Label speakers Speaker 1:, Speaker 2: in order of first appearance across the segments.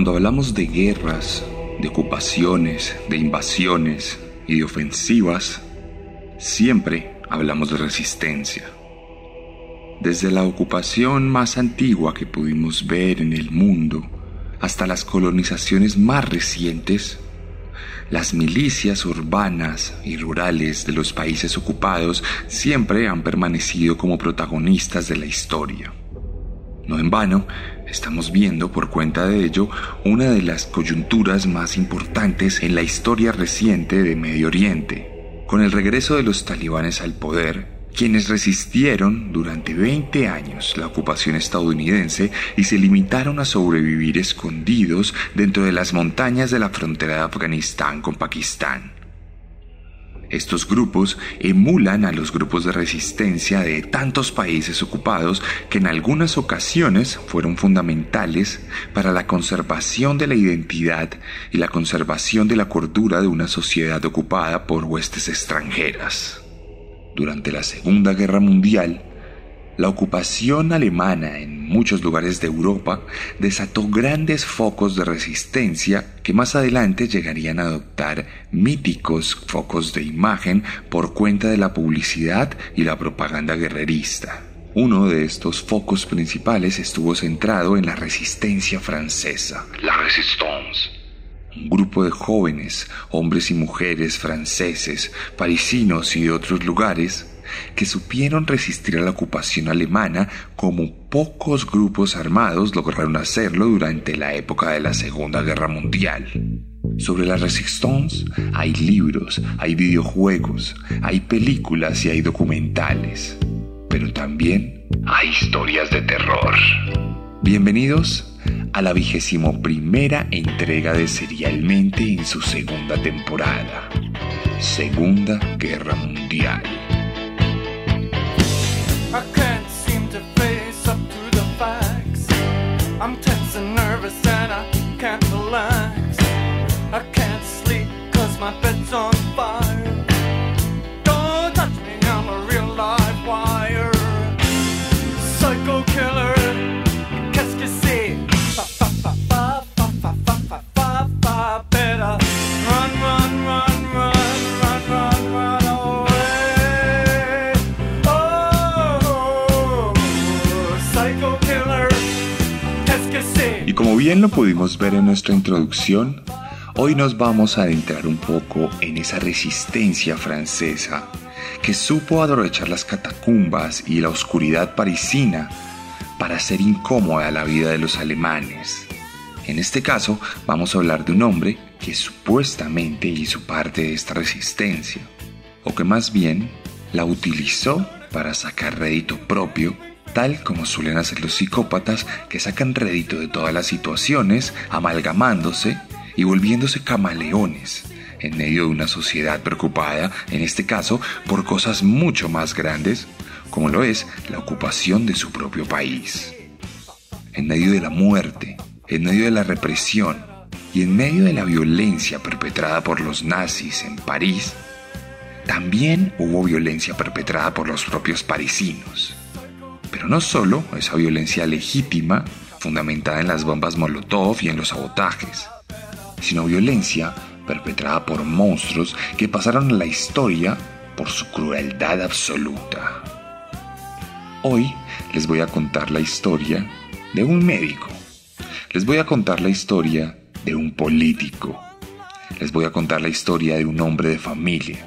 Speaker 1: Cuando hablamos de guerras, de ocupaciones, de invasiones y de ofensivas, siempre hablamos de resistencia. Desde la ocupación más antigua que pudimos ver en el mundo hasta las colonizaciones más recientes, las milicias urbanas y rurales de los países ocupados siempre han permanecido como protagonistas de la historia. No en vano, estamos viendo por cuenta de ello una de las coyunturas más importantes en la historia reciente de Medio Oriente, con el regreso de los talibanes al poder, quienes resistieron durante 20 años la ocupación estadounidense y se limitaron a sobrevivir escondidos dentro de las montañas de la frontera de Afganistán con Pakistán. Estos grupos emulan a los grupos de resistencia de tantos países ocupados que en algunas ocasiones fueron fundamentales para la conservación de la identidad y la conservación de la cordura de una sociedad ocupada por huestes extranjeras. Durante la Segunda Guerra Mundial, la ocupación alemana en muchos lugares de Europa desató grandes focos de resistencia que más adelante llegarían a adoptar míticos focos de imagen por cuenta de la publicidad y la propaganda guerrerista. Uno de estos focos principales estuvo centrado en la resistencia francesa, la Resistance. Un grupo de jóvenes, hombres y mujeres franceses, parisinos y de otros lugares, que supieron resistir a la ocupación alemana como pocos grupos armados lograron hacerlo durante la época de la Segunda Guerra Mundial. Sobre la Resistance hay libros, hay videojuegos, hay películas y hay documentales, pero también hay historias de terror. Bienvenidos a la vigésimo primera entrega de Serialmente en su segunda temporada, Segunda Guerra Mundial. Bien lo pudimos ver en nuestra introducción, hoy nos vamos a adentrar un poco en esa resistencia francesa que supo aprovechar las catacumbas y la oscuridad parisina para hacer incómoda la vida de los alemanes. En este caso, vamos a hablar de un hombre que supuestamente hizo parte de esta resistencia, o que más bien la utilizó para sacar rédito propio, tal como suelen hacer los psicópatas que sacan rédito de todas las situaciones, amalgamándose y volviéndose camaleones en medio de una sociedad preocupada, en este caso, por cosas mucho más grandes, como lo es la ocupación de su propio país. En medio de la muerte, en medio de la represión y en medio de la violencia perpetrada por los nazis en París, también hubo violencia perpetrada por los propios parisinos. Pero no solo esa violencia legítima, fundamentada en las bombas Molotov y en los sabotajes, sino violencia perpetrada por monstruos que pasaron a la historia por su crueldad absoluta. Hoy les voy a contar la historia de un médico. Les voy a contar la historia de un político. Les voy a contar la historia de un hombre de familia.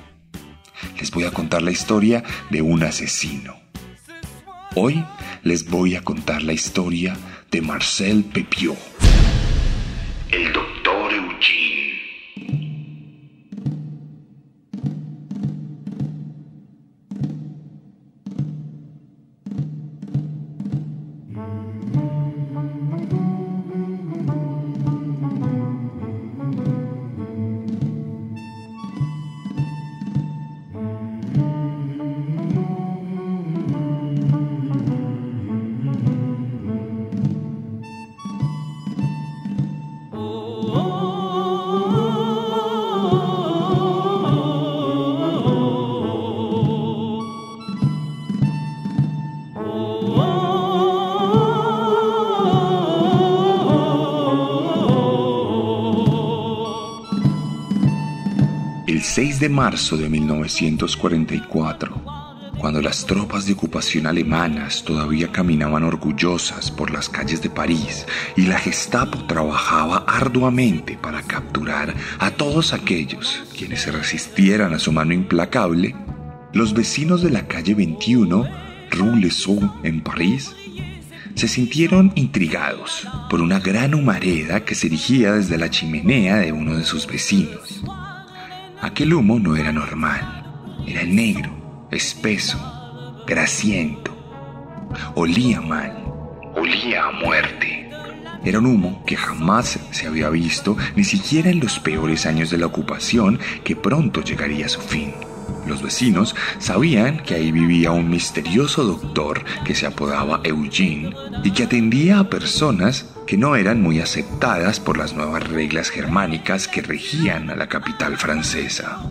Speaker 1: les voy a contar la historia de un asesino. Hoy les voy a contar la historia de Marcel Pepiot. 6 de marzo de 1944, cuando las tropas de ocupación alemanas todavía caminaban orgullosas por las calles de París y la Gestapo trabajaba arduamente para capturar a todos aquellos quienes se resistieran a su mano implacable, los vecinos de la calle 21, Rue Les en París, se sintieron intrigados por una gran humareda que se erigía desde la chimenea de uno de sus vecinos. Aquel humo no era normal, era negro, espeso, grasiento. Olía mal, olía a muerte. Era un humo que jamás se había visto, ni siquiera en los peores años de la ocupación, que pronto llegaría a su fin. Los vecinos sabían que ahí vivía un misterioso doctor que se apodaba Eugene y que atendía a personas que no eran muy aceptadas por las nuevas reglas germánicas que regían a la capital francesa.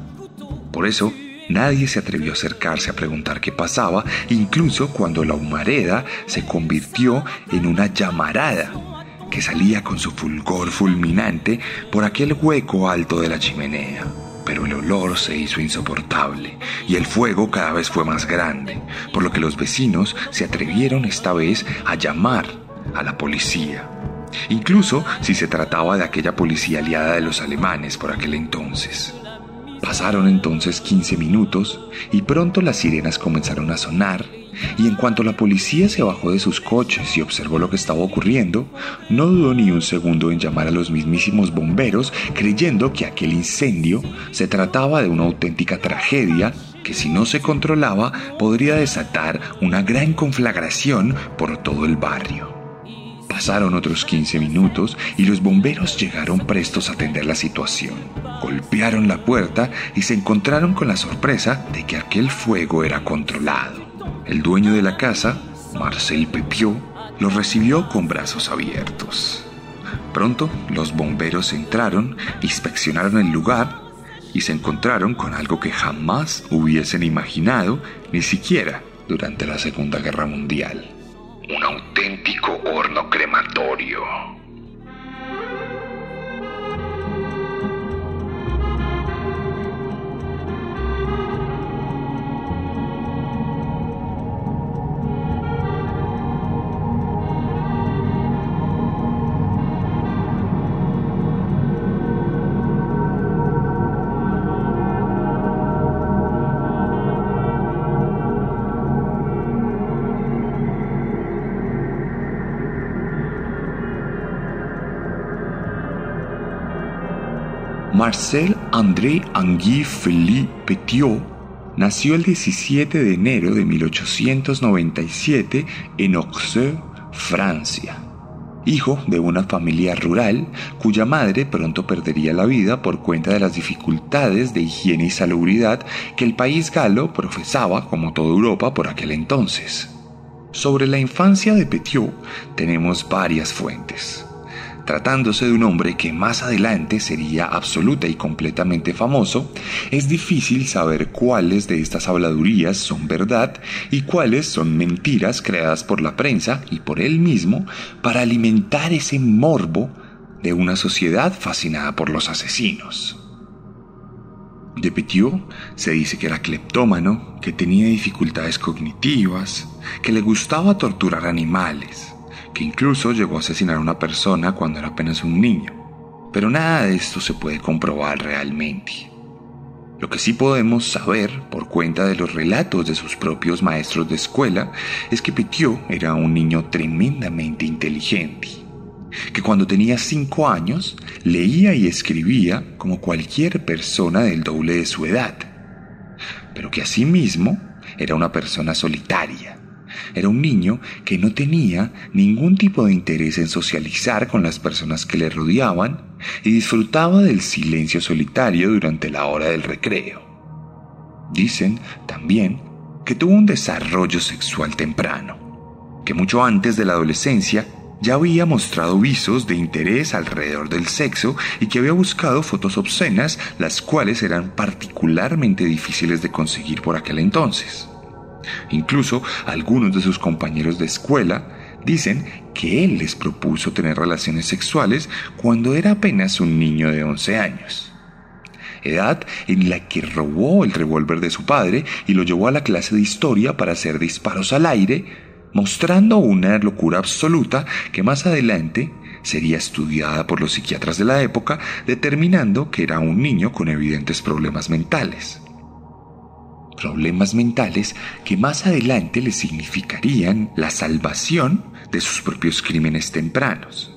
Speaker 1: Por eso, nadie se atrevió a acercarse a preguntar qué pasaba, incluso cuando la humareda se convirtió en una llamarada que salía con su fulgor fulminante por aquel hueco alto de la chimenea. Pero el olor se hizo insoportable y el fuego cada vez fue más grande, por lo que los vecinos se atrevieron esta vez a llamar a la policía. Incluso si se trataba de aquella policía aliada de los alemanes por aquel entonces. Pasaron entonces 15 minutos y pronto las sirenas comenzaron a sonar y en cuanto la policía se bajó de sus coches y observó lo que estaba ocurriendo, no dudó ni un segundo en llamar a los mismísimos bomberos creyendo que aquel incendio se trataba de una auténtica tragedia que si no se controlaba podría desatar una gran conflagración por todo el barrio. Pasaron otros 15 minutos y los bomberos llegaron prestos a atender la situación. Golpearon la puerta y se encontraron con la sorpresa de que aquel fuego era controlado. El dueño de la casa, Marcel Pepiot, los recibió con brazos abiertos. Pronto los bomberos entraron, inspeccionaron el lugar y se encontraron con algo que jamás hubiesen imaginado, ni siquiera durante la Segunda Guerra Mundial. Un auténtico horno crematorio. Marcel André Anguille Philippe Petiot nació el 17 de enero de 1897 en Auxerre, Francia. Hijo de una familia rural cuya madre pronto perdería la vida por cuenta de las dificultades de higiene y salubridad que el país galo profesaba, como toda Europa, por aquel entonces. Sobre la infancia de Petiot tenemos varias fuentes tratándose de un hombre que más adelante sería absoluta y completamente famoso, es difícil saber cuáles de estas habladurías son verdad y cuáles son mentiras creadas por la prensa y por él mismo para alimentar ese morbo de una sociedad fascinada por los asesinos. De Petiot se dice que era cleptómano, que tenía dificultades cognitivas, que le gustaba torturar animales, que incluso llegó a asesinar a una persona cuando era apenas un niño. Pero nada de esto se puede comprobar realmente. Lo que sí podemos saber, por cuenta de los relatos de sus propios maestros de escuela, es que Petiot era un niño tremendamente inteligente, que cuando tenía cinco años leía y escribía como cualquier persona del doble de su edad, pero que asimismo era una persona solitaria. Era un niño que no tenía ningún tipo de interés en socializar con las personas que le rodeaban y disfrutaba del silencio solitario durante la hora del recreo. Dicen también que tuvo un desarrollo sexual temprano, que mucho antes de la adolescencia ya había mostrado visos de interés alrededor del sexo y que había buscado fotos obscenas, las cuales eran particularmente difíciles de conseguir por aquel entonces. Incluso algunos de sus compañeros de escuela dicen que él les propuso tener relaciones sexuales cuando era apenas un niño de 11 años. Edad en la que robó el revólver de su padre y lo llevó a la clase de historia para hacer disparos al aire, mostrando una locura absoluta que más adelante sería estudiada por los psiquiatras de la época, determinando que era un niño con evidentes problemas mentales problemas mentales que más adelante le significarían la salvación de sus propios crímenes tempranos.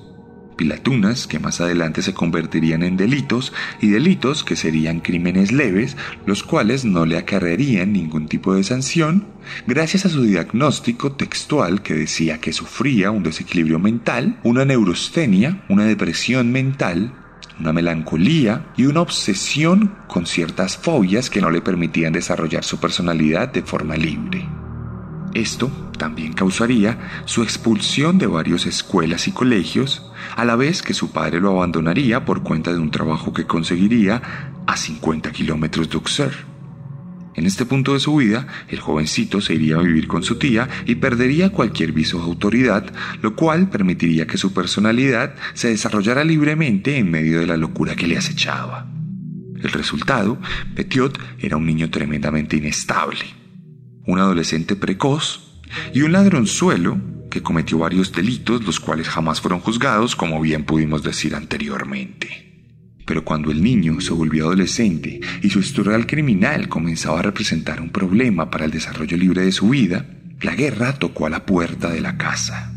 Speaker 1: Pilatunas que más adelante se convertirían en delitos y delitos que serían crímenes leves, los cuales no le acarrearían ningún tipo de sanción, gracias a su diagnóstico textual que decía que sufría un desequilibrio mental, una neurostenia, una depresión mental, una melancolía y una obsesión con ciertas fobias que no le permitían desarrollar su personalidad de forma libre. Esto también causaría su expulsión de varias escuelas y colegios, a la vez que su padre lo abandonaría por cuenta de un trabajo que conseguiría a 50 kilómetros de Auxerre. En este punto de su vida, el jovencito se iría a vivir con su tía y perdería cualquier viso de autoridad, lo cual permitiría que su personalidad se desarrollara libremente en medio de la locura que le acechaba. El resultado, Petiot era un niño tremendamente inestable, un adolescente precoz y un ladronzuelo que cometió varios delitos los cuales jamás fueron juzgados, como bien pudimos decir anteriormente. Pero cuando el niño se volvió adolescente y su historial criminal comenzaba a representar un problema para el desarrollo libre de su vida, la guerra tocó a la puerta de la casa.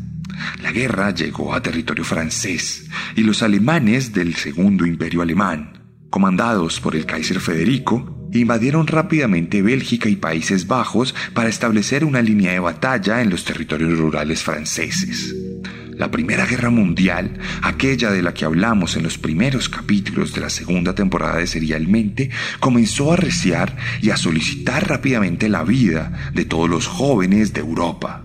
Speaker 1: La guerra llegó a territorio francés y los alemanes del Segundo Imperio Alemán, comandados por el Kaiser Federico, invadieron rápidamente Bélgica y Países Bajos para establecer una línea de batalla en los territorios rurales franceses. La Primera Guerra Mundial, aquella de la que hablamos en los primeros capítulos de la segunda temporada de Serialmente, comenzó a arreciar y a solicitar rápidamente la vida de todos los jóvenes de Europa.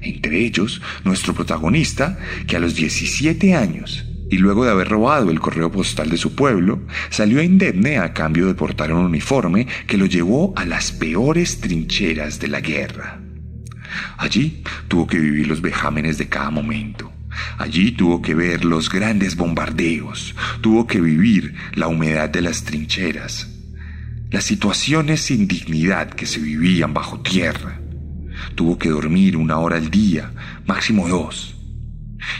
Speaker 1: Entre ellos, nuestro protagonista, que a los 17 años y luego de haber robado el correo postal de su pueblo, salió indemne a cambio de portar un uniforme que lo llevó a las peores trincheras de la guerra. Allí tuvo que vivir los vejámenes de cada momento. Allí tuvo que ver los grandes bombardeos, tuvo que vivir la humedad de las trincheras, las situaciones sin dignidad que se vivían bajo tierra. Tuvo que dormir una hora al día, máximo dos,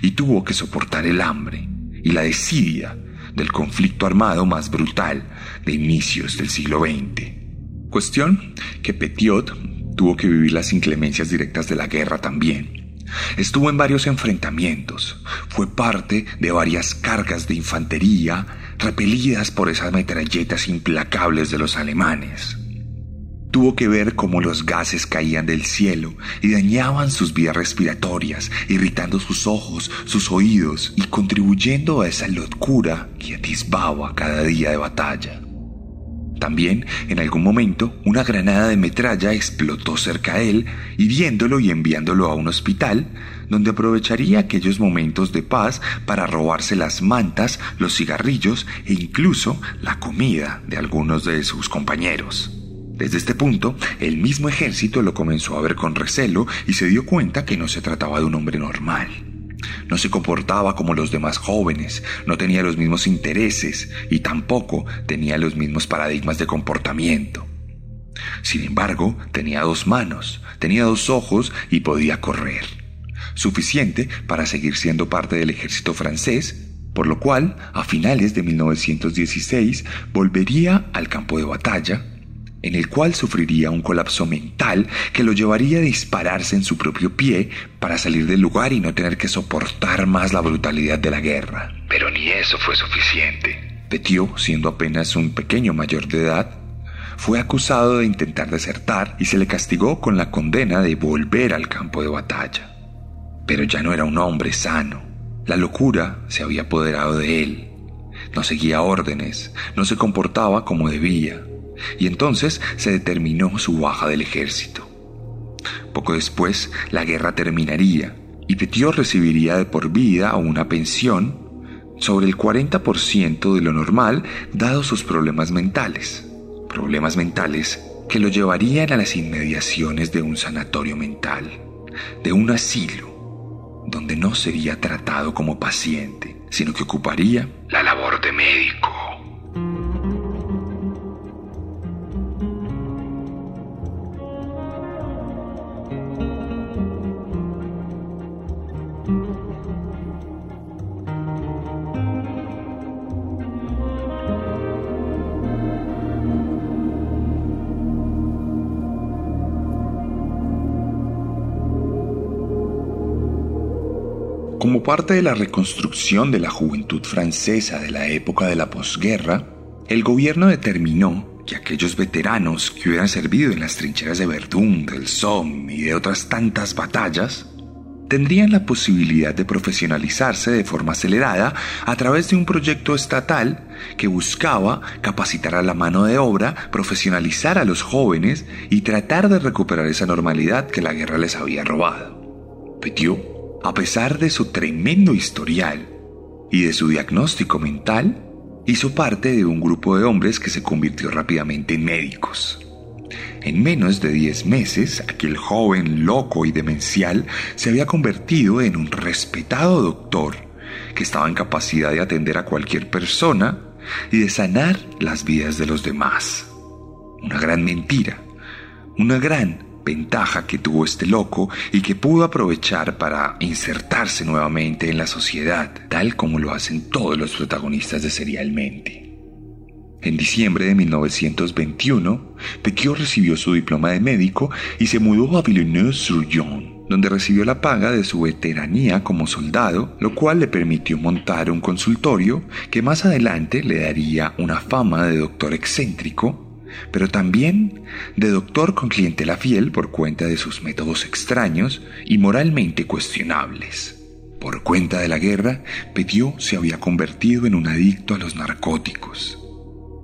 Speaker 1: y tuvo que soportar el hambre y la desidia del conflicto armado más brutal de inicios del siglo XX. Cuestión que Petiot Tuvo que vivir las inclemencias directas de la guerra también. Estuvo en varios enfrentamientos, fue parte de varias cargas de infantería repelidas por esas metralletas implacables de los alemanes. Tuvo que ver cómo los gases caían del cielo y dañaban sus vías respiratorias, irritando sus ojos, sus oídos y contribuyendo a esa locura que atisbaba cada día de batalla. También, en algún momento, una granada de metralla explotó cerca de él, hiriéndolo y enviándolo a un hospital, donde aprovecharía aquellos momentos de paz para robarse las mantas, los cigarrillos e incluso la comida de algunos de sus compañeros. Desde este punto, el mismo ejército lo comenzó a ver con recelo y se dio cuenta que no se trataba de un hombre normal. No se comportaba como los demás jóvenes, no tenía los mismos intereses y tampoco tenía los mismos paradigmas de comportamiento. Sin embargo, tenía dos manos, tenía dos ojos y podía correr. Suficiente para seguir siendo parte del ejército francés por lo cual, a finales de 1916, volvería al campo de batalla, en el cual sufriría un colapso mental que lo llevaría a dispararse en su propio pie para salir del lugar y no tener que soportar más la brutalidad de la guerra. Pero ni eso fue suficiente. Petió, siendo apenas un pequeño mayor de edad, fue acusado de intentar desertar y se le castigó con la condena de volver al campo de batalla. Pero ya no era un hombre sano. La locura se había apoderado de él. No seguía órdenes, no se comportaba como debía, y entonces se determinó su baja del ejército. Poco después, la guerra terminaría y Petiot recibiría de por vida una pensión sobre el 40% de lo normal dado sus problemas mentales problemas mentales que lo llevarían a las inmediaciones de un sanatorio mental, de un asilo, donde no sería tratado como paciente, sino que ocuparía la labor de médico. Parte de la reconstrucción de la juventud francesa de la época de la posguerra, el gobierno determinó que aquellos veteranos que hubieran servido en las trincheras de Verdún, del Somme y de otras tantas batallas, tendrían la posibilidad de profesionalizarse de forma acelerada a través de un proyecto estatal que buscaba capacitar a la mano de obra, profesionalizar a los jóvenes y tratar de recuperar esa normalidad que la guerra les había robado. Petiot a pesar de su tremendo historial y de su diagnóstico mental, hizo parte de un grupo de hombres que se convirtió rápidamente en médicos. En menos de 10 meses, aquel joven loco y demencial se había convertido en un respetado doctor que estaba en capacidad de atender a cualquier persona y de sanar las vidas de los demás. Una gran mentira, una gran ventaja que tuvo este loco y que pudo aprovechar para insertarse nuevamente en la sociedad, tal como lo hacen todos los protagonistas de Serialmente. En diciembre de 1921, Pequio recibió su diploma de médico y se mudó a Villeneuve-sur-Yonne, donde recibió la paga de su veteranía como soldado, lo cual le permitió montar un consultorio que más adelante le daría una fama de doctor excéntrico pero también de doctor con clientela fiel por cuenta de sus métodos extraños y moralmente cuestionables. Por cuenta de la guerra, Petiot se había convertido en un adicto a los narcóticos.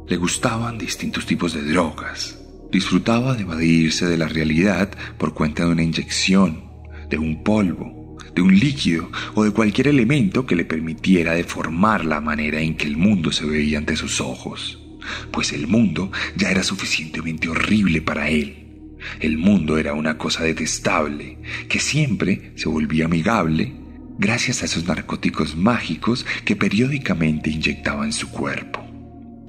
Speaker 1: Le gustaban distintos tipos de drogas. Disfrutaba de evadirse de la realidad por cuenta de una inyección, de un polvo, de un líquido o de cualquier elemento que le permitiera deformar la manera en que el mundo se veía ante sus ojos pues el mundo ya era suficientemente horrible para él. El mundo era una cosa detestable, que siempre se volvía amigable gracias a esos narcóticos mágicos que periódicamente inyectaba en su cuerpo.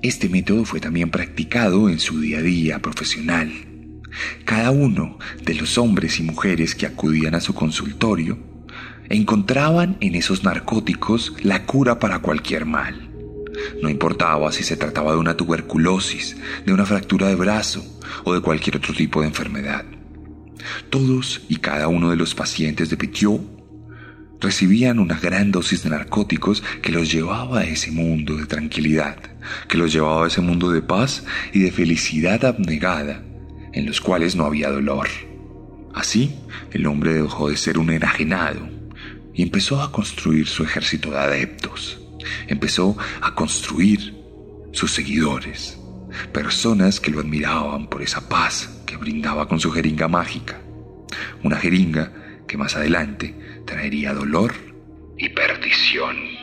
Speaker 1: Este método fue también practicado en su día a día profesional. Cada uno de los hombres y mujeres que acudían a su consultorio encontraban en esos narcóticos la cura para cualquier mal. No importaba si se trataba de una tuberculosis, de una fractura de brazo o de cualquier otro tipo de enfermedad. Todos y cada uno de los pacientes de Petiot recibían una gran dosis de narcóticos que los llevaba a ese mundo de tranquilidad, que los llevaba a ese mundo de paz y de felicidad abnegada, en los cuales no había dolor. Así, el hombre dejó de ser un enajenado y empezó a construir su ejército de adeptos empezó a construir sus seguidores, personas que lo admiraban por esa paz que brindaba con su jeringa mágica, una jeringa que más adelante traería dolor y perdición.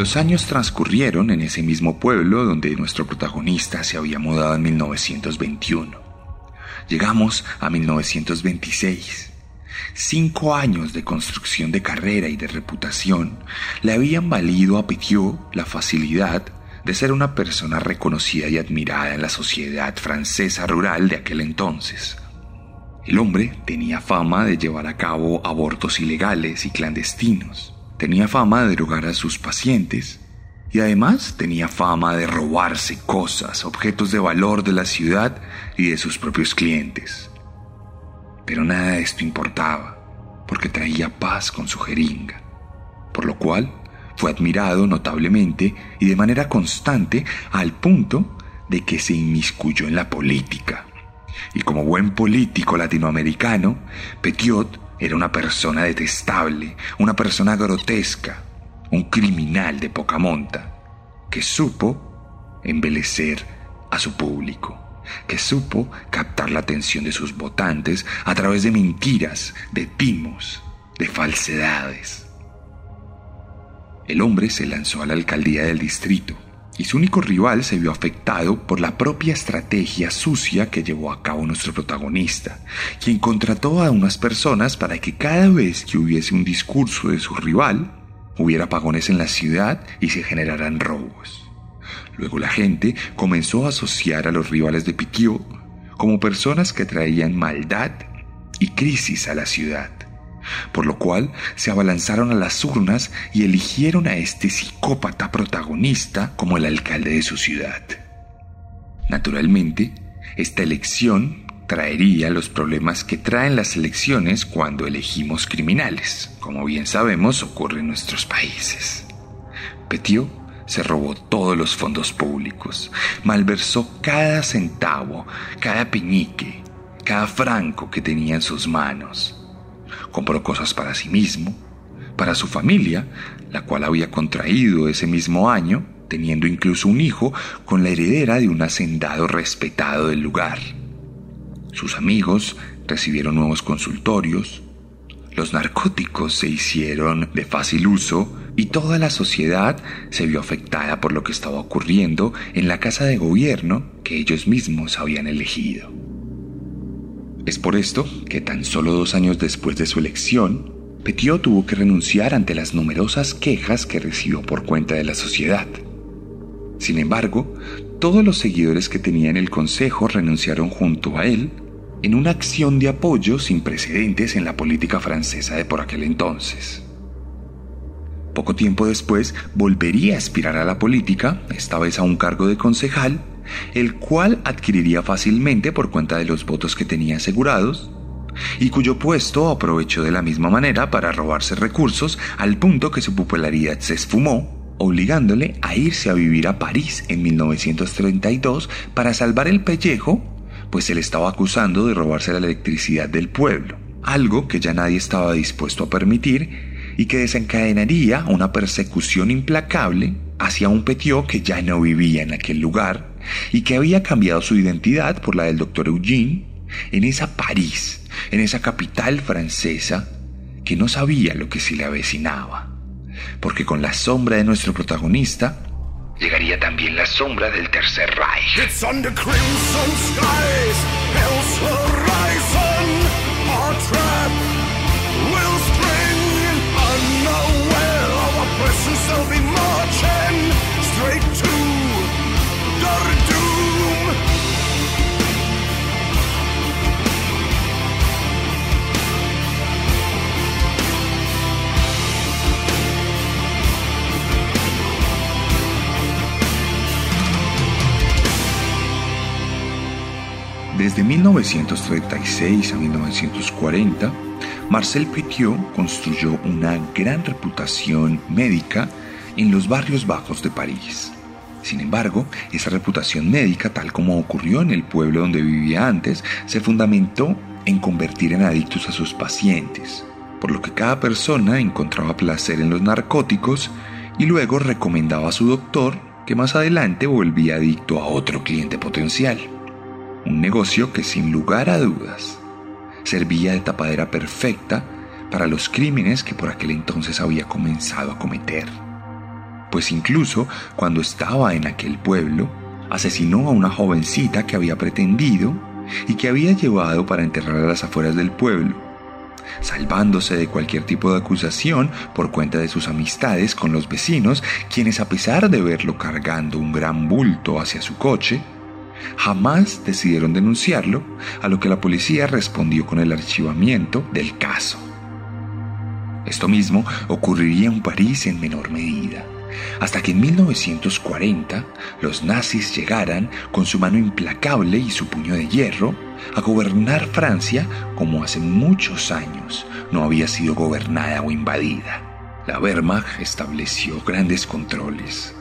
Speaker 1: Los años transcurrieron en ese mismo pueblo donde nuestro protagonista se había mudado en 1921. Llegamos a 1926. Cinco años de construcción de carrera y de reputación le habían valido a Petiot la facilidad de ser una persona reconocida y admirada en la sociedad francesa rural de aquel entonces. El hombre tenía fama de llevar a cabo abortos ilegales y clandestinos, tenía fama de drogar a sus pacientes y además tenía fama de robarse cosas, objetos de valor de la ciudad y de sus propios clientes. Pero nada de esto importaba, porque traía paz con su jeringa, por lo cual fue admirado notablemente y de manera constante al punto de que se inmiscuyó en la política. Y como buen político latinoamericano, Petiot era una persona detestable, una persona grotesca, un criminal de poca monta, que supo embelecer a su público, que supo captar la atención de sus votantes a través de mentiras, de timos, de falsedades. El hombre se lanzó a la alcaldía del distrito y su único rival se vio afectado por la propia estrategia sucia que llevó a cabo nuestro protagonista, quien contrató a unas personas para que cada vez que hubiese un discurso de su rival, hubiera apagones en la ciudad y se generaran robos. Luego la gente comenzó a asociar a los rivales de Piquio como personas que traían maldad y crisis a la ciudad por lo cual se abalanzaron a las urnas y eligieron a este psicópata protagonista como el alcalde de su ciudad. Naturalmente, esta elección traería los problemas que traen las elecciones cuando elegimos criminales, como bien sabemos ocurre en nuestros países. Petiot se robó todos los fondos públicos, malversó cada centavo, cada peñique, cada franco que tenía en sus manos compró cosas para sí mismo, para su familia, la cual había contraído ese mismo año, teniendo incluso un hijo con la heredera de un hacendado respetado del lugar. Sus amigos recibieron nuevos consultorios, los narcóticos se hicieron de fácil uso y toda la sociedad se vio afectada por lo que estaba ocurriendo en la casa de gobierno que ellos mismos habían elegido. Es por esto que tan solo dos años después de su elección, Petiot tuvo que renunciar ante las numerosas quejas que recibió por cuenta de la sociedad. Sin embargo, todos los seguidores que tenía en el Consejo renunciaron junto a él en una acción de apoyo sin precedentes en la política francesa de por aquel entonces. Poco tiempo después volvería a aspirar a la política, esta vez a un cargo de concejal, el cual adquiriría fácilmente por cuenta de los votos que tenía asegurados, y cuyo puesto aprovechó de la misma manera para robarse recursos al punto que su popularidad se esfumó, obligándole a irse a vivir a París en 1932 para salvar el pellejo, pues se le estaba acusando de robarse la electricidad del pueblo, algo que ya nadie estaba dispuesto a permitir y que desencadenaría una persecución implacable hacia un Petiot que ya no vivía en aquel lugar y que había cambiado su identidad por la del doctor Eugene en esa París, en esa capital francesa que no sabía lo que se le avecinaba, porque con la sombra de nuestro protagonista llegaría también la sombra del Tercer Reich. Desde 1936 a 1940, Marcel Petiot construyó una gran reputación médica en los barrios bajos de París. Sin embargo, esa reputación médica, tal como ocurrió en el pueblo donde vivía antes, se fundamentó en convertir en adictos a sus pacientes, por lo que cada persona encontraba placer en los narcóticos y luego recomendaba a su doctor que más adelante volvía adicto a otro cliente potencial un negocio que sin lugar a dudas servía de tapadera perfecta para los crímenes que por aquel entonces había comenzado a cometer. pues incluso cuando estaba en aquel pueblo, asesinó a una jovencita que había pretendido y que había llevado para enterrar a las afueras del pueblo, salvándose de cualquier tipo de acusación por cuenta de sus amistades con los vecinos, quienes a pesar de verlo cargando un gran bulto hacia su coche, jamás decidieron denunciarlo, a lo que la policía respondió con el archivamiento del caso. Esto mismo ocurriría en París en menor medida hasta que en 1940 los nazis llegaran con su mano implacable y su puño de hierro a gobernar Francia como hace muchos años no había sido gobernada o invadida. La Wehrmacht estableció grandes controles.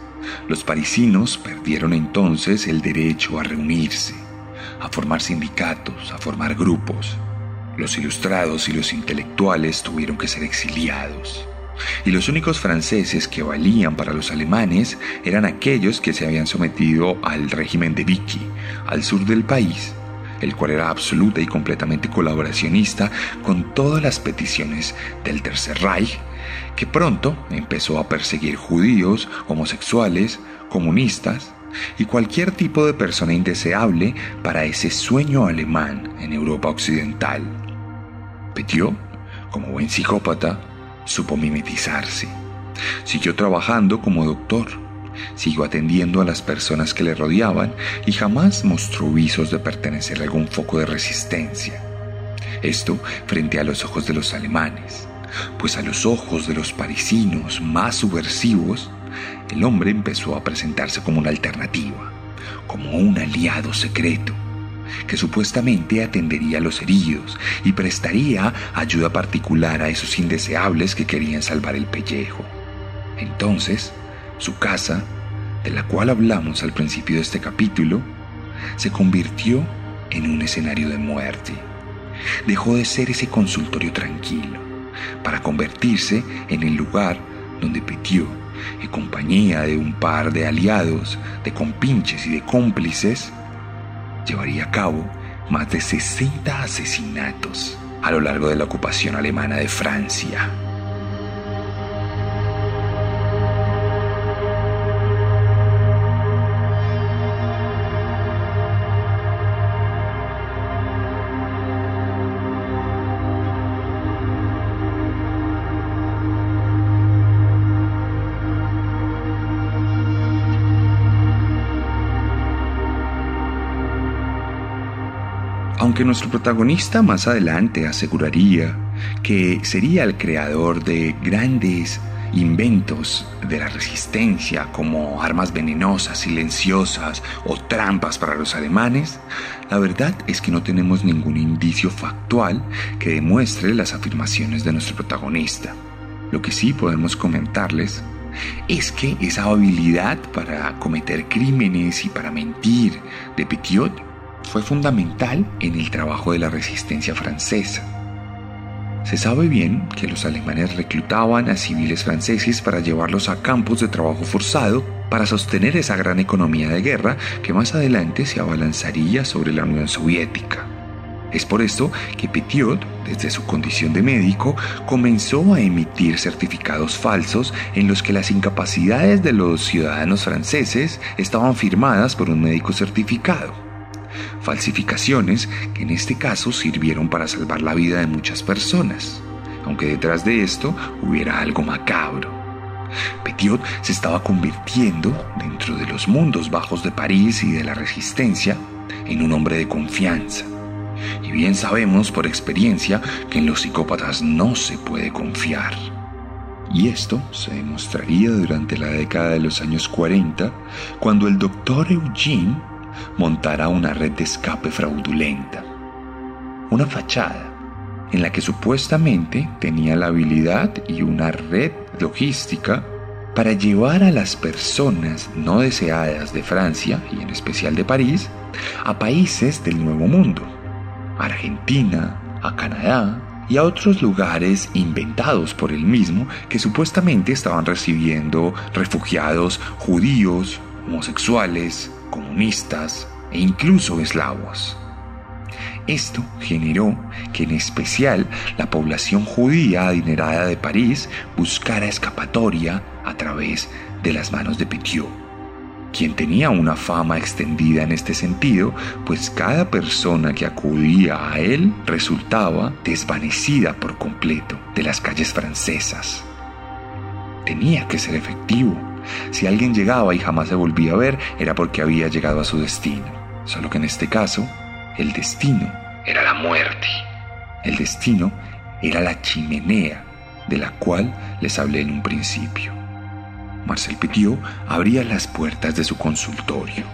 Speaker 1: Los parisinos perdieron entonces el derecho a reunirse, a formar sindicatos, a formar grupos. Los ilustrados y los intelectuales tuvieron que ser exiliados y los únicos franceses que valían para los alemanes eran aquellos que se habían sometido al régimen de Vichy, al sur del país, el cual era absoluta y completamente colaboracionista con todas las peticiones del Tercer Reich, que pronto empezó a perseguir judíos, homosexuales, comunistas y cualquier tipo de persona indeseable para ese sueño alemán en Europa Occidental. Petiot, como buen psicópata, supo mimetizarse. Siguió trabajando como doctor, siguió atendiendo a las personas que le rodeaban y jamás mostró visos de pertenecer a algún foco de resistencia. Esto frente a los ojos de los alemanes, pues a los ojos de los parisinos más subversivos, el hombre empezó a presentarse como una alternativa, como un aliado secreto que supuestamente atendería a los heridos y prestaría ayuda particular a esos indeseables que querían salvar el pellejo. Entonces, su casa, de la cual hablamos al principio de este capítulo, se convirtió en un escenario de muerte. Dejó de ser ese consultorio tranquilo para convertirse en el lugar donde Petió, en compañía de un par de aliados, de compinches y de cómplices, llevaría a cabo más de 60 asesinatos a lo largo de la ocupación alemana de Francia. Aunque nuestro protagonista más adelante aseguraría que sería el creador de grandes inventos de la resistencia como armas venenosas, silenciosas o trampas para los alemanes, la verdad es que no tenemos ningún indicio factual que demuestre las afirmaciones de nuestro protagonista. Lo que sí podemos comentarles es que esa habilidad para cometer crímenes y para mentir de Petiot fue fundamental en el trabajo de la resistencia francesa. Se sabe bien que los alemanes reclutaban a civiles franceses para llevarlos a campos de trabajo forzado para sostener esa gran economía de guerra que más adelante se abalanzaría sobre la Unión Soviética. Es por esto que Petiot, desde su condición de médico, comenzó a emitir certificados falsos en los que las incapacidades de los ciudadanos franceses estaban firmadas por un médico certificado falsificaciones que en este caso sirvieron para salvar la vida de muchas personas, aunque detrás de esto hubiera algo macabro. Petiot se estaba convirtiendo, dentro de los mundos bajos de París y de la resistencia, en un hombre de confianza. Y bien sabemos por experiencia que en los psicópatas no se puede confiar. Y esto se demostraría durante la década de los años 40, cuando el doctor Eugene montará una red de escape fraudulenta. Una fachada en la que supuestamente tenía la habilidad y una red logística para llevar a las personas no deseadas de Francia y en especial de París a países del Nuevo Mundo, Argentina, a Canadá y a otros lugares inventados por él mismo que supuestamente estaban recibiendo refugiados judíos, homosexuales, comunistas e incluso eslavos. Esto generó que en especial la población judía adinerada de París buscara escapatoria a través de las manos de Petiot, quien tenía una fama extendida en este sentido, pues cada persona que acudía a él resultaba desvanecida por completo de las calles francesas. Tenía que ser efectivo. Si alguien llegaba y jamás se volvía a ver, era porque había llegado a su destino. Solo que en este caso, el destino era la muerte. El destino era la chimenea de la cual les hablé en un principio. Marcel Petiot abría las puertas de su consultorio,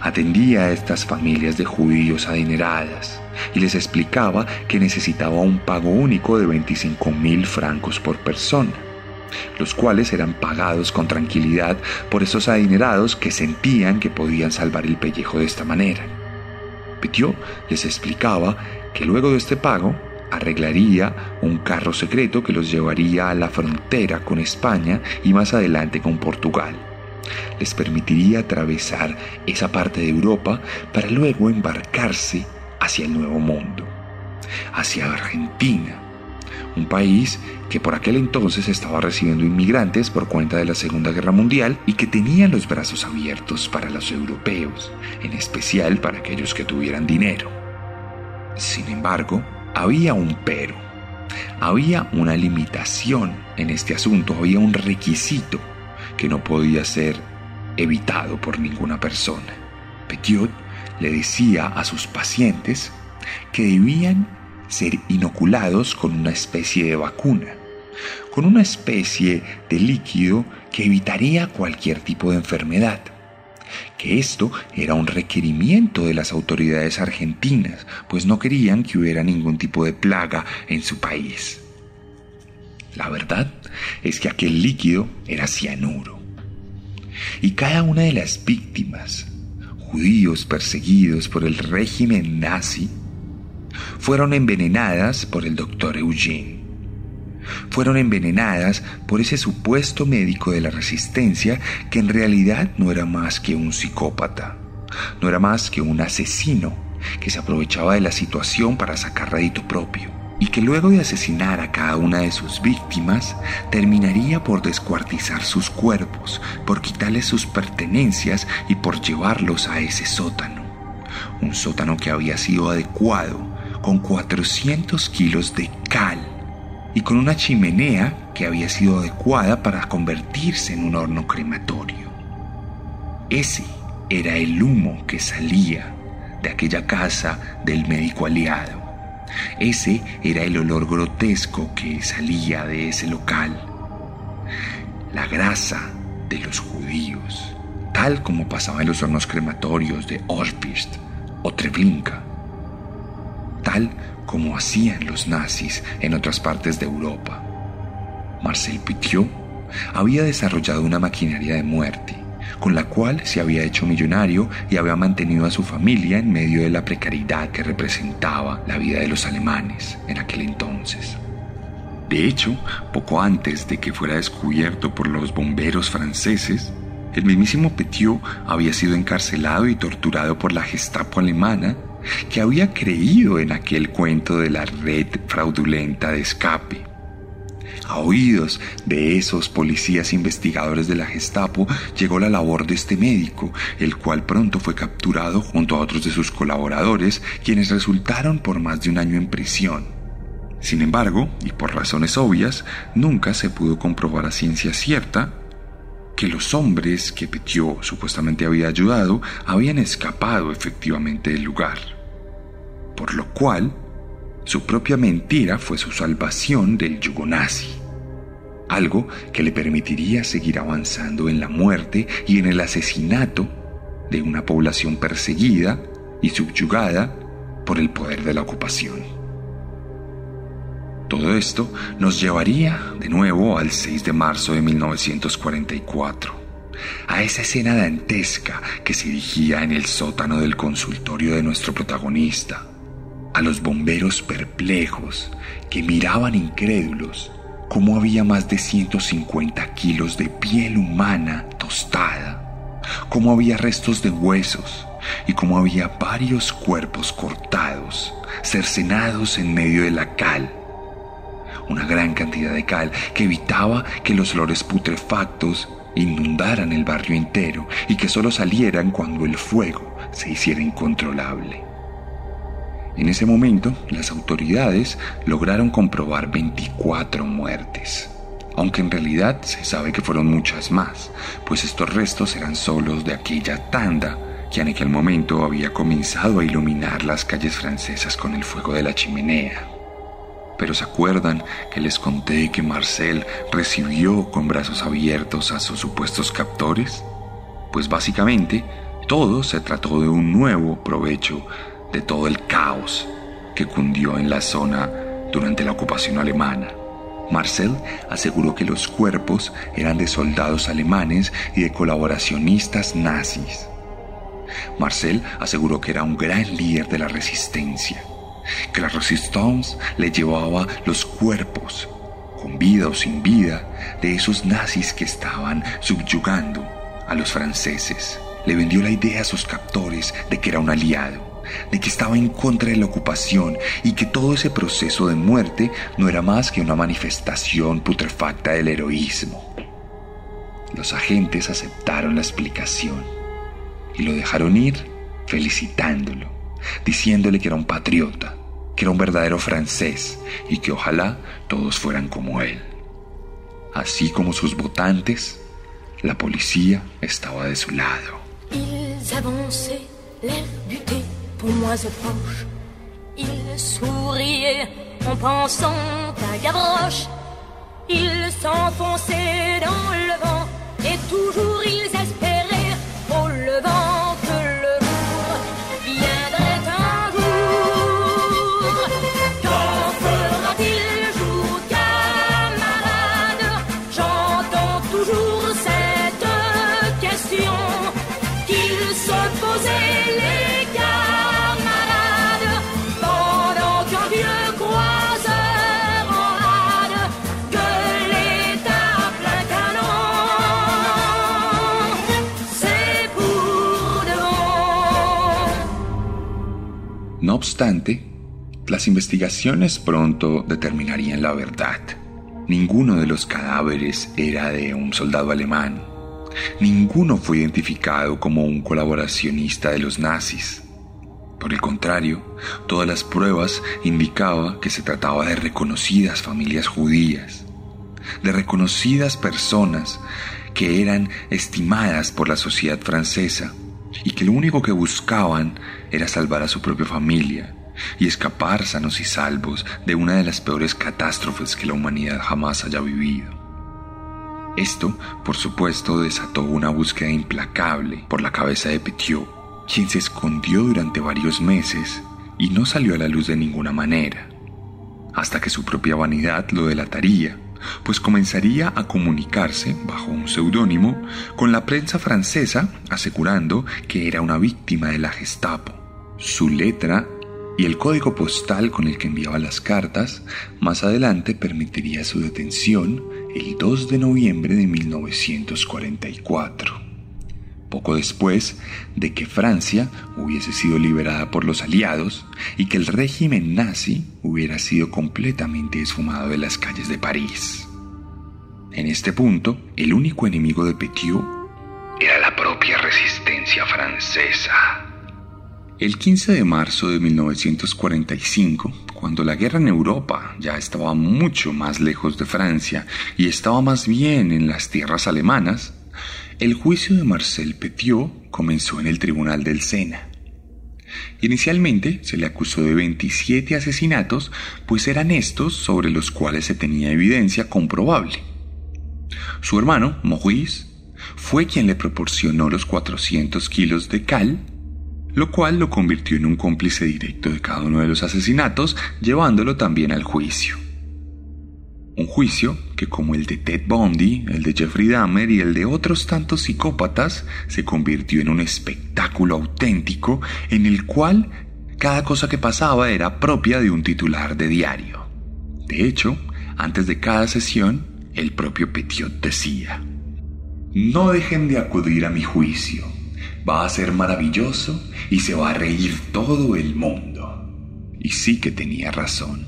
Speaker 1: atendía a estas familias de judíos adineradas y les explicaba que necesitaba un pago único de 25 mil francos por persona, los cuales eran pagados con tranquilidad por esos adinerados que sentían que podían salvar el pellejo de esta manera. Petiot les explicaba que luego de este pago arreglaría un carro secreto que los llevaría a la frontera con España y más adelante con Portugal. Les permitiría atravesar esa parte de Europa para luego embarcarse hacia el Nuevo Mundo, hacia Argentina, un país que por aquel entonces estaba recibiendo inmigrantes por cuenta de la Segunda Guerra Mundial y que tenía los brazos abiertos para los europeos, en especial para aquellos que tuvieran dinero. Sin embargo, había un pero, había una limitación en este asunto, había un requisito que no podía ser evitado por ninguna persona. Petiot le decía a sus pacientes que debían ser inoculados con una especie de vacuna, con una especie de líquido que evitaría cualquier tipo de enfermedad. Que esto era un requerimiento de las autoridades argentinas, pues no querían que hubiera ningún tipo de plaga en su país. La verdad es que aquel líquido era cianuro. Y cada una de las víctimas, judíos perseguidos por el régimen nazi, fueron envenenadas por el doctor Eugene. Fueron envenenadas por ese supuesto médico de la resistencia que en realidad no era más que un psicópata, no era más que un asesino que se aprovechaba de la situación para sacar rédito propio y que luego de asesinar a cada una de sus víctimas terminaría por descuartizar sus cuerpos, por quitarles sus pertenencias y por llevarlos a ese sótano. Un sótano que había sido adecuado con 400 kilos de cal y con una chimenea que había sido adecuada para convertirse en un horno crematorio. Ese era el humo que salía de aquella casa del médico aliado. Ese era el olor grotesco que salía de ese local. La grasa de los judíos, tal como pasaba en los hornos crematorios de Auschwitz o Treblinka tal como hacían los nazis en otras partes de Europa. Marcel Petiot había desarrollado una maquinaria de muerte, con la cual se había hecho millonario y había mantenido a su familia en medio de la precariedad que representaba la vida de los alemanes en aquel entonces. De hecho, poco antes de que fuera descubierto por los bomberos franceses, el mismísimo Petiot había sido encarcelado y torturado por la Gestapo alemana que había creído en aquel cuento de la red fraudulenta de escape. A oídos de esos policías investigadores de la Gestapo llegó la labor de este médico, el cual pronto fue capturado junto a otros de sus colaboradores, quienes resultaron por más de un año en prisión. Sin embargo, y por razones obvias, nunca se pudo comprobar a ciencia cierta que los hombres que Petiot supuestamente había ayudado habían escapado efectivamente del lugar por lo cual su propia mentira fue su salvación del yugo nazi, algo que le permitiría seguir avanzando en la muerte y en el asesinato de una población perseguida y subyugada por el poder de la ocupación. Todo esto nos llevaría de nuevo al 6 de marzo de 1944, a esa escena dantesca que se dirigía en el sótano del consultorio de nuestro protagonista, a los bomberos perplejos que miraban incrédulos cómo había más de 150 kilos de piel humana tostada, cómo había restos de huesos y como había varios cuerpos cortados, cercenados en medio de la cal. Una gran cantidad de cal que evitaba que los olores putrefactos inundaran el barrio entero y que solo salieran cuando el fuego se hiciera incontrolable. En ese momento, las autoridades lograron comprobar 24 muertes, aunque en realidad se sabe que fueron muchas más, pues estos restos eran solos de aquella tanda que en aquel momento había comenzado a iluminar las calles francesas con el fuego de la chimenea. Pero ¿se acuerdan que les conté que Marcel recibió con brazos abiertos a sus supuestos captores? Pues básicamente todo se trató de un nuevo provecho de todo el caos que cundió en la zona durante la ocupación alemana. Marcel aseguró que los cuerpos eran de soldados alemanes y de colaboracionistas nazis. Marcel aseguró que era un gran líder de la resistencia, que la resistance le llevaba los cuerpos, con vida o sin vida, de esos nazis que estaban subyugando a los franceses. Le vendió la idea a sus captores de que era un aliado, de que estaba en contra de la ocupación y que todo ese proceso de muerte no era más que una manifestación putrefacta del heroísmo. Los agentes aceptaron la explicación y lo dejaron ir felicitándolo, diciéndole que era un patriota, que era un verdadero francés y que ojalá todos fueran como él. Así como sus votantes, la policía estaba de su lado.
Speaker 2: Pour moi se proche. Ils souriaient en pensant à Gavroche. Ils s'enfonçaient dans le vent et toujours ils
Speaker 1: No obstante, las investigaciones pronto determinarían la verdad. Ninguno de los cadáveres era de un soldado alemán. Ninguno fue identificado como un colaboracionista de los nazis. Por el contrario, todas las pruebas indicaban que se trataba de reconocidas familias judías, de reconocidas personas que eran estimadas por la sociedad francesa y que lo único que buscaban era salvar a su propia familia y escapar sanos y salvos de una de las peores catástrofes que la humanidad jamás haya vivido. Esto, por supuesto, desató una búsqueda implacable por la cabeza de Petiot, quien se escondió durante varios meses y no salió a la luz de ninguna manera, hasta que su propia vanidad lo delataría, pues comenzaría a comunicarse bajo un seudónimo con la prensa francesa asegurando que era una víctima de la Gestapo. Su letra y el código postal con el que enviaba las cartas más adelante permitiría su detención el 2 de noviembre de 1944, poco después de que Francia hubiese sido liberada por los aliados y que el régimen nazi hubiera sido completamente esfumado de las calles de París. En este punto, el único enemigo de Petiot era la propia resistencia francesa. El 15 de marzo de 1945, cuando la guerra en Europa ya estaba mucho más lejos de Francia y estaba más bien en las tierras alemanas, el juicio de Marcel Petiot comenzó en el Tribunal del Sena. Inicialmente se le acusó de 27 asesinatos, pues eran estos sobre los cuales se tenía evidencia comprobable. Su hermano, Maurice, fue quien le proporcionó los 400 kilos de cal lo cual lo convirtió en un cómplice directo de cada uno de los asesinatos, llevándolo también al juicio. Un juicio que como el de Ted Bundy, el de Jeffrey Dahmer y el de otros tantos psicópatas, se convirtió en un espectáculo auténtico en el cual cada cosa que pasaba era propia de un titular de diario. De hecho, antes de cada sesión, el propio Petiot decía, No dejen de acudir a mi juicio Va a ser maravilloso y se va a reír todo el mundo. Y sí que tenía razón,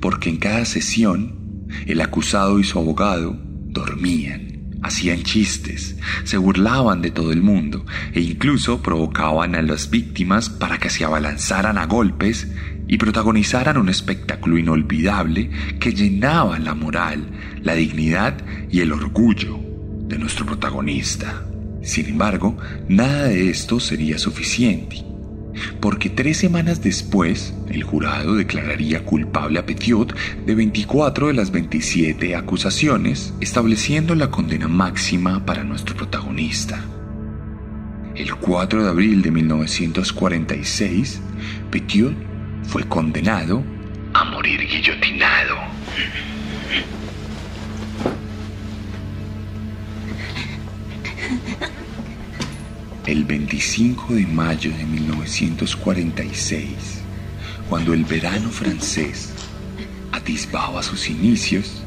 Speaker 1: porque en cada sesión el acusado y su abogado dormían, hacían chistes, se burlaban de todo el mundo e incluso provocaban a las víctimas para que se abalanzaran a golpes y protagonizaran un espectáculo inolvidable que llenaba la moral, la dignidad y el orgullo de nuestro protagonista. Sin embargo, nada de esto sería suficiente, porque tres semanas después el jurado declararía culpable a Petiot de 24 de las 27 acusaciones, estableciendo la condena máxima para nuestro protagonista. El 4 de abril de 1946, Petiot fue condenado a morir guillotinado. El 25 de mayo de 1946, cuando el verano francés atisbaba sus inicios,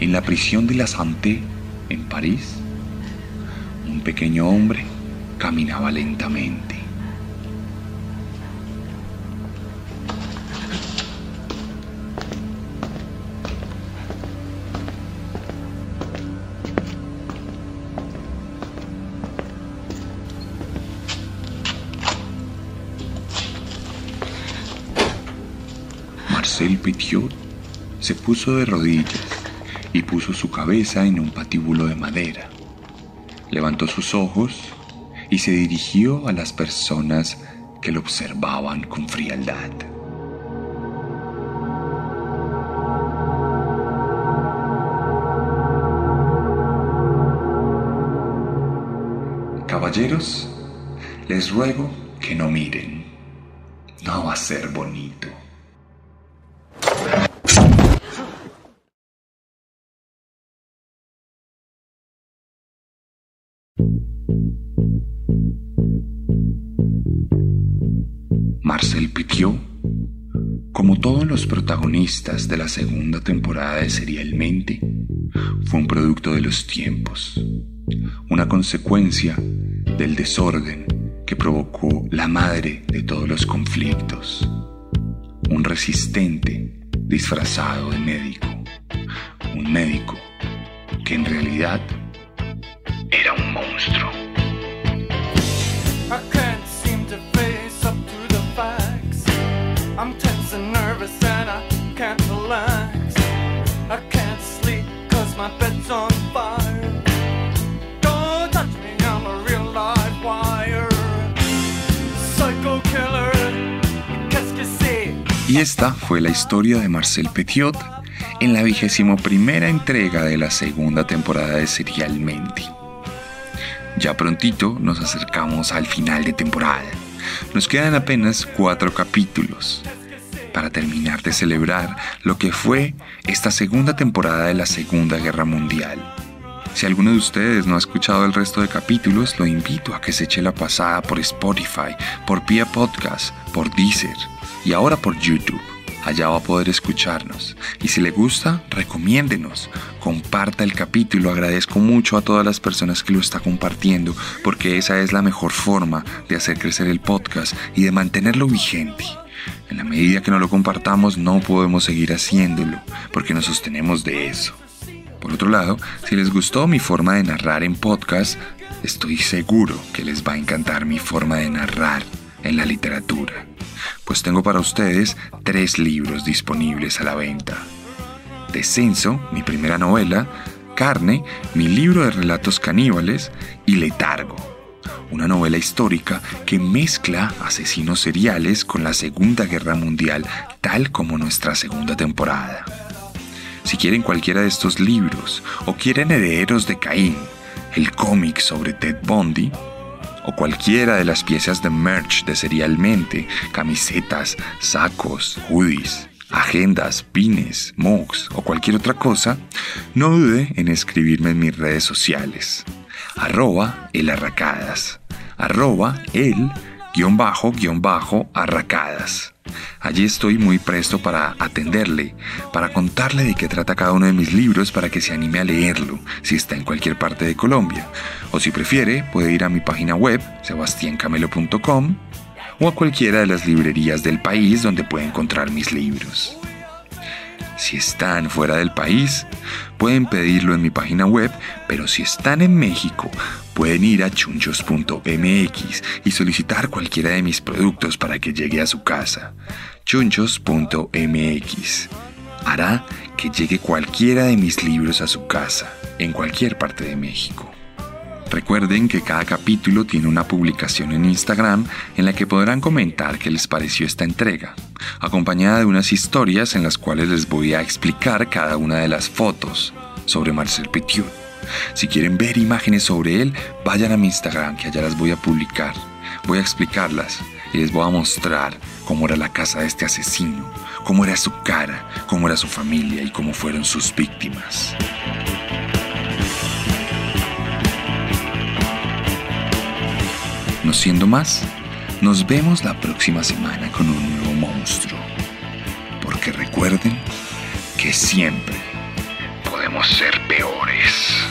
Speaker 1: en la prisión de la Santé, en París, un pequeño hombre caminaba lentamente. Se puso de rodillas y puso su cabeza en un patíbulo de madera. Levantó sus ojos y se dirigió a las personas que lo observaban con frialdad. Caballeros, les ruego que no miren. No va a ser bonito. Marcel Petiot, como todos los protagonistas de la segunda temporada de Serialmente, fue un producto de los tiempos, una consecuencia del desorden que provocó la madre de todos los conflictos, un resistente disfrazado de médico, un médico que en realidad esta fue la historia de Marcel Petiot en la vigésimo primera entrega de la segunda temporada de Serialmente. Ya prontito nos acercamos al final de temporada. Nos quedan apenas cuatro capítulos para terminar de celebrar lo que fue esta segunda temporada de la Segunda Guerra Mundial. Si alguno de ustedes no ha escuchado el resto de capítulos, lo invito a que se eche la pasada por Spotify, por Pia Podcast, por Deezer y ahora por YouTube. Allá va a poder escucharnos. Y si le gusta, recomiéndenos. Comparta el capítulo. Agradezco mucho a todas las personas que lo está compartiendo, porque esa es la mejor forma de hacer crecer el podcast y de mantenerlo vigente. En la medida que no lo compartamos, no podemos seguir haciéndolo, porque nos sostenemos de eso. Por otro lado, si les gustó mi forma de narrar en podcast, estoy seguro que les va a encantar mi forma de narrar en la literatura. Pues tengo para ustedes tres libros disponibles a la venta. Descenso, mi primera novela, Carne, mi libro de relatos caníbales y Letargo, una novela histórica que mezcla asesinos seriales con la Segunda Guerra Mundial, tal como nuestra segunda temporada. Si quieren cualquiera de estos libros o quieren Herederos de Caín, el cómic sobre Ted Bundy, o cualquiera de las piezas de merch de Serialmente, camisetas, sacos, hoodies, agendas, pines, mugs o cualquier otra cosa, no dude en escribirme en mis redes sociales. Arroba el arracadas. Arroba el guion bajo guion bajo arracadas. Allí estoy muy presto para atenderle, para contarle de qué trata cada uno de mis libros para que se anime a leerlo si está en cualquier parte de Colombia. O si prefiere, puede ir a mi página web, sebastiancamelo.com, o a cualquiera de las librerías del país donde puede encontrar mis libros. Si están fuera del país, pueden pedirlo en mi página web, pero si están en México, pueden ir a chunchos.mx y solicitar cualquiera de mis productos para que llegue a su casa. chunchos.mx hará que llegue cualquiera de mis libros a su casa, en cualquier parte de México. Recuerden que cada capítulo tiene una publicación en Instagram en la que podrán comentar qué les pareció esta entrega, acompañada de unas historias en las cuales les voy a explicar cada una de las fotos sobre Marcel Petiot. Si quieren ver imágenes sobre él, vayan a mi Instagram que allá las voy a publicar. Voy a explicarlas y les voy a mostrar cómo era la casa de este asesino, cómo era su cara, cómo era su familia y cómo fueron sus víctimas. Siendo más, nos vemos la próxima semana con un nuevo monstruo. Porque recuerden que siempre podemos ser peores.